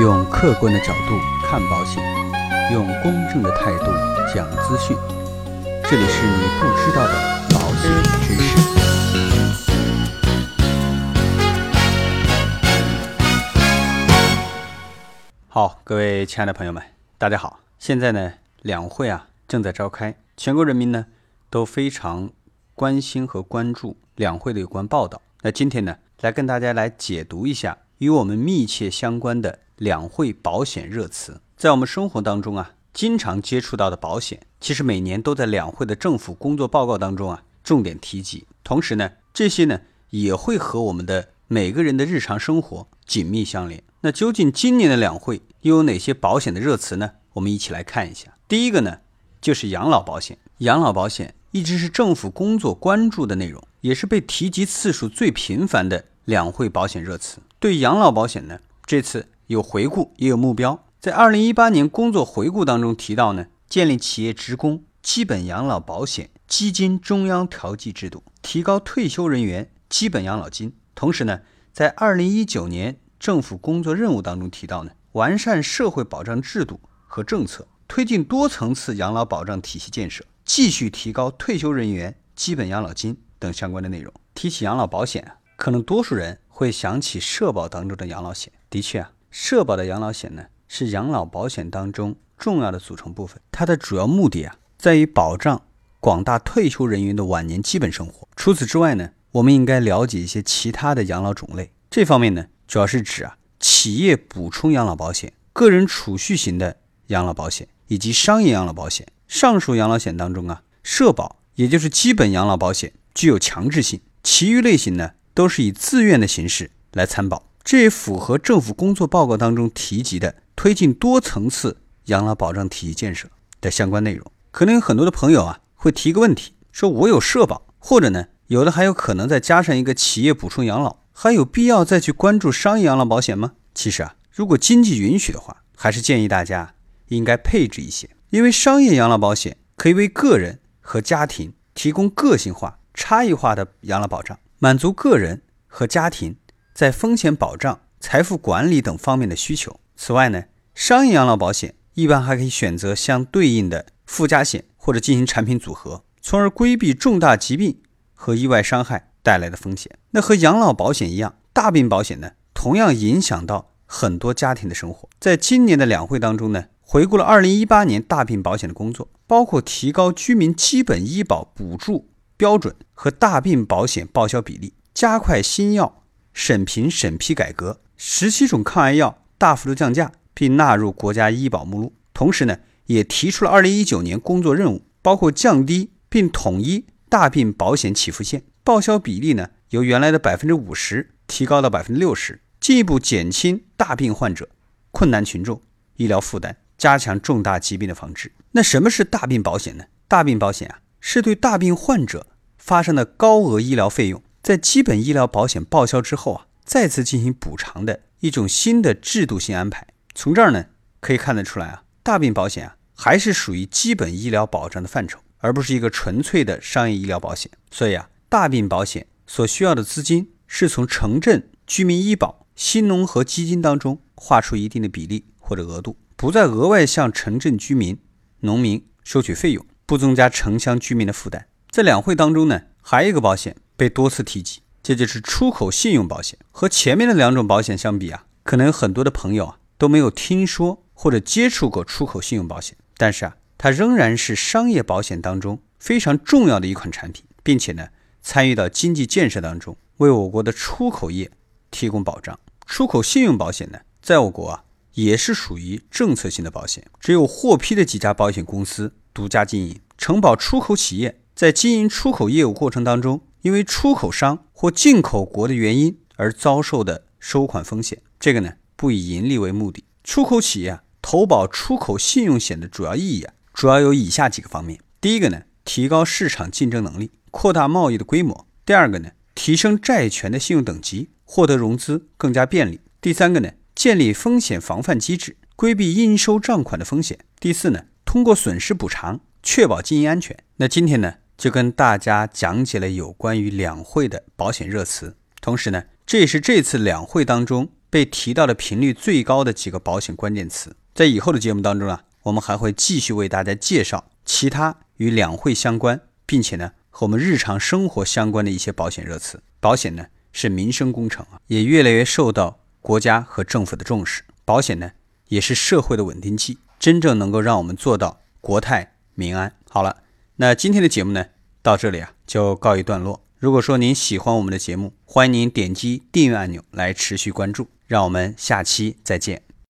用客观的角度看保险，用公正的态度讲资讯。这里是你不知道的保险知识。好，各位亲爱的朋友们，大家好。现在呢，两会啊正在召开，全国人民呢都非常关心和关注两会的有关报道。那今天呢，来跟大家来解读一下与我们密切相关的两会保险热词。在我们生活当中啊，经常接触到的保险，其实每年都在两会的政府工作报告当中啊重点提及。同时呢，这些呢也会和我们的每个人的日常生活紧密相连。那究竟今年的两会又有哪些保险的热词呢？我们一起来看一下。第一个呢，就是养老保险。养老保险一直是政府工作关注的内容，也是被提及次数最频繁的两会保险热词。对养老保险呢，这次有回顾也有目标。在二零一八年工作回顾当中提到呢，建立企业职工基本养老保险基金中央调剂制度，提高退休人员基本养老金。同时呢，在二零一九年政府工作任务当中提到呢，完善社会保障制度和政策，推进多层次养老保障体系建设，继续提高退休人员基本养老金等相关的内容。提起养老保险，可能多数人会想起社保当中的养老险。的确啊，社保的养老险呢是养老保险当中重要的组成部分。它的主要目的啊，在于保障广大退休人员的晚年基本生活。除此之外呢，我们应该了解一些其他的养老种类。这方面呢，主要是指啊企业补充养老保险、个人储蓄型的养老保险以及商业养老保险。上述养老险当中啊，社保也就是基本养老保险具有强制性，其余类型呢都是以自愿的形式来参保。这也符合政府工作报告当中提及的推进多层次养老保障体系建设的相关内容。可能有很多的朋友啊会提个问题，说我有社保，或者呢有的还有可能再加上一个企业补充养老，还有必要再去关注商业养老保险吗？其实啊，如果经济允许的话，还是建议大家应该配置一些，因为商业养老保险可以为个人和家庭提供个性化、差异化的养老保障，满足个人和家庭在风险保障、财富管理等方面的需求。此外呢，商业养老保险一般还可以选择相对应的附加险或者进行产品组合，从而规避重大疾病和意外伤害带来的风险。那和养老保险一样，大病保险呢，同样影响到很多家庭的生活。在今年的两会当中呢，回顾了2018年大病保险的工作，包括提高居民基本医保补助标准和大病保险报销比例，加快新药审评审批改革，十七种抗癌药大幅度降价并纳入国家医保目录。同时呢，也提出了2019年工作任务，包括降低并统一大病保险起付线，报销比例呢由原来的百分之五十提高到百分之六十，进一步减轻大病患者、困难群众医疗负担，加强重大疾病的防治。那什么是大病保险呢？大病保险啊，是对大病患者发生的高额医疗费用，在基本医疗保险报销之后啊，再次进行补偿的一种新的制度性安排。从这儿呢，可以看得出来啊，大病保险啊，还是属于基本医疗保障的范畴，而不是一个纯粹的商业医疗保险。所以啊，大病保险所需要的资金是从城镇居民医保、新农合基金当中划出一定的比例或者额度，不再额外向城镇居民、农民收取费用，不增加城乡居民的负担。在两会当中呢，还有一个保险被多次提及，这就是出口信用保险。和前面的两种保险相比啊，可能很多的朋友啊都没有听说或者接触过出口信用保险，但是啊，它仍然是商业保险当中非常重要的一款产品，并且呢，参与到经济建设当中，为我国的出口业提供保障。出口信用保险呢，在我国啊也是属于政策性的保险，只有获批的几家保险公司独家经营，承保出口企业在经营出口业务过程当中，因为出口商或进口国的原因而遭受的收款风险。这个呢，不以盈利为目的。出口企业啊，投保出口信用险的主要意义啊，主要有以下几个方面：第一个呢，提高市场竞争能力，扩大贸易的规模；第二个呢，提升债权的信用等级，获得融资更加便利；第三个呢，建立风险防范机制，规避应收账款的风险；第四呢，通过损失补偿确保经营安全。那今天呢，就跟大家讲解了有关于两会的保险热词，同时呢，这也是这次两会当中被提到的频率最高的几个保险关键词。在以后的节目当中啊，我们还会继续为大家介绍其他与两会相关，并且呢和我们日常生活相关的一些保险热词。保险呢是民生工程啊，也越来越受到国家和政府的重视。保险呢也是社会的稳定器，真正能够让我们做到国泰民安。好了，那今天的节目呢到这里啊就告一段落。如果说您喜欢我们的节目，欢迎您点击订阅按钮来持续关注。让我们下期再见。